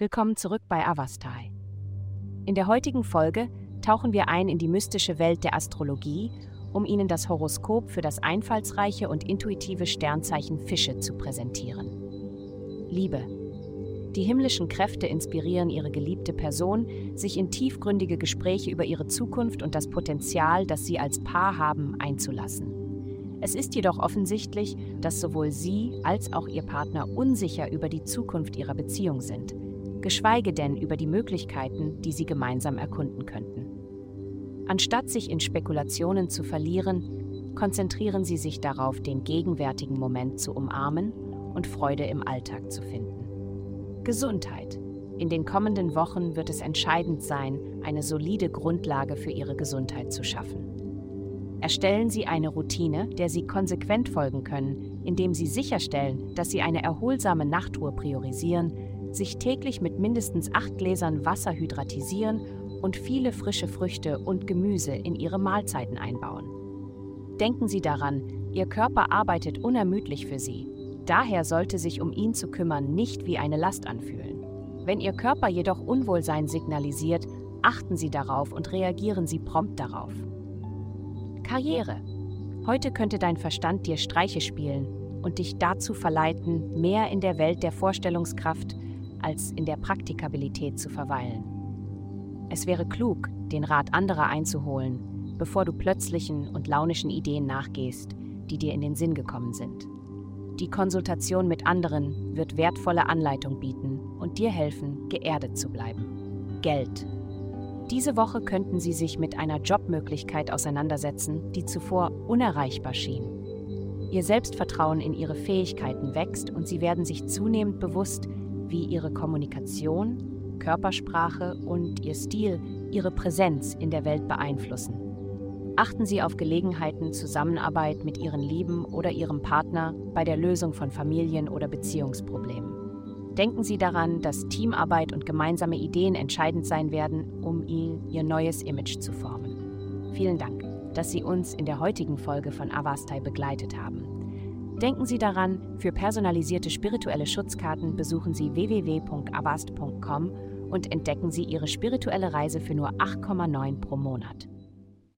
Willkommen zurück bei Avastai. In der heutigen Folge tauchen wir ein in die mystische Welt der Astrologie, um Ihnen das Horoskop für das einfallsreiche und intuitive Sternzeichen Fische zu präsentieren. Liebe. Die himmlischen Kräfte inspirieren ihre geliebte Person, sich in tiefgründige Gespräche über ihre Zukunft und das Potenzial, das sie als Paar haben, einzulassen. Es ist jedoch offensichtlich, dass sowohl Sie als auch Ihr Partner unsicher über die Zukunft Ihrer Beziehung sind, geschweige denn über die Möglichkeiten, die Sie gemeinsam erkunden könnten. Anstatt sich in Spekulationen zu verlieren, konzentrieren Sie sich darauf, den gegenwärtigen Moment zu umarmen und Freude im Alltag zu finden. Gesundheit. In den kommenden Wochen wird es entscheidend sein, eine solide Grundlage für Ihre Gesundheit zu schaffen. Erstellen Sie eine Routine, der Sie konsequent folgen können, indem Sie sicherstellen, dass Sie eine erholsame Nachtruhe priorisieren, sich täglich mit mindestens acht Gläsern Wasser hydratisieren und viele frische Früchte und Gemüse in Ihre Mahlzeiten einbauen. Denken Sie daran, Ihr Körper arbeitet unermüdlich für Sie. Daher sollte sich um ihn zu kümmern nicht wie eine Last anfühlen. Wenn Ihr Körper jedoch Unwohlsein signalisiert, achten Sie darauf und reagieren Sie prompt darauf. Karriere. Heute könnte dein Verstand dir Streiche spielen und dich dazu verleiten, mehr in der Welt der Vorstellungskraft als in der Praktikabilität zu verweilen. Es wäre klug, den Rat anderer einzuholen, bevor du plötzlichen und launischen Ideen nachgehst, die dir in den Sinn gekommen sind. Die Konsultation mit anderen wird wertvolle Anleitung bieten und dir helfen, geerdet zu bleiben. Geld. Diese Woche könnten Sie sich mit einer Jobmöglichkeit auseinandersetzen, die zuvor unerreichbar schien. Ihr Selbstvertrauen in Ihre Fähigkeiten wächst und Sie werden sich zunehmend bewusst, wie Ihre Kommunikation, Körpersprache und Ihr Stil Ihre Präsenz in der Welt beeinflussen. Achten Sie auf Gelegenheiten, Zusammenarbeit mit Ihren Lieben oder Ihrem Partner bei der Lösung von Familien- oder Beziehungsproblemen. Denken Sie daran, dass Teamarbeit und gemeinsame Ideen entscheidend sein werden, um Ihr neues Image zu formen. Vielen Dank, dass Sie uns in der heutigen Folge von Avastai begleitet haben. Denken Sie daran, für personalisierte spirituelle Schutzkarten besuchen Sie www.avast.com und entdecken Sie Ihre spirituelle Reise für nur 8,9 pro Monat.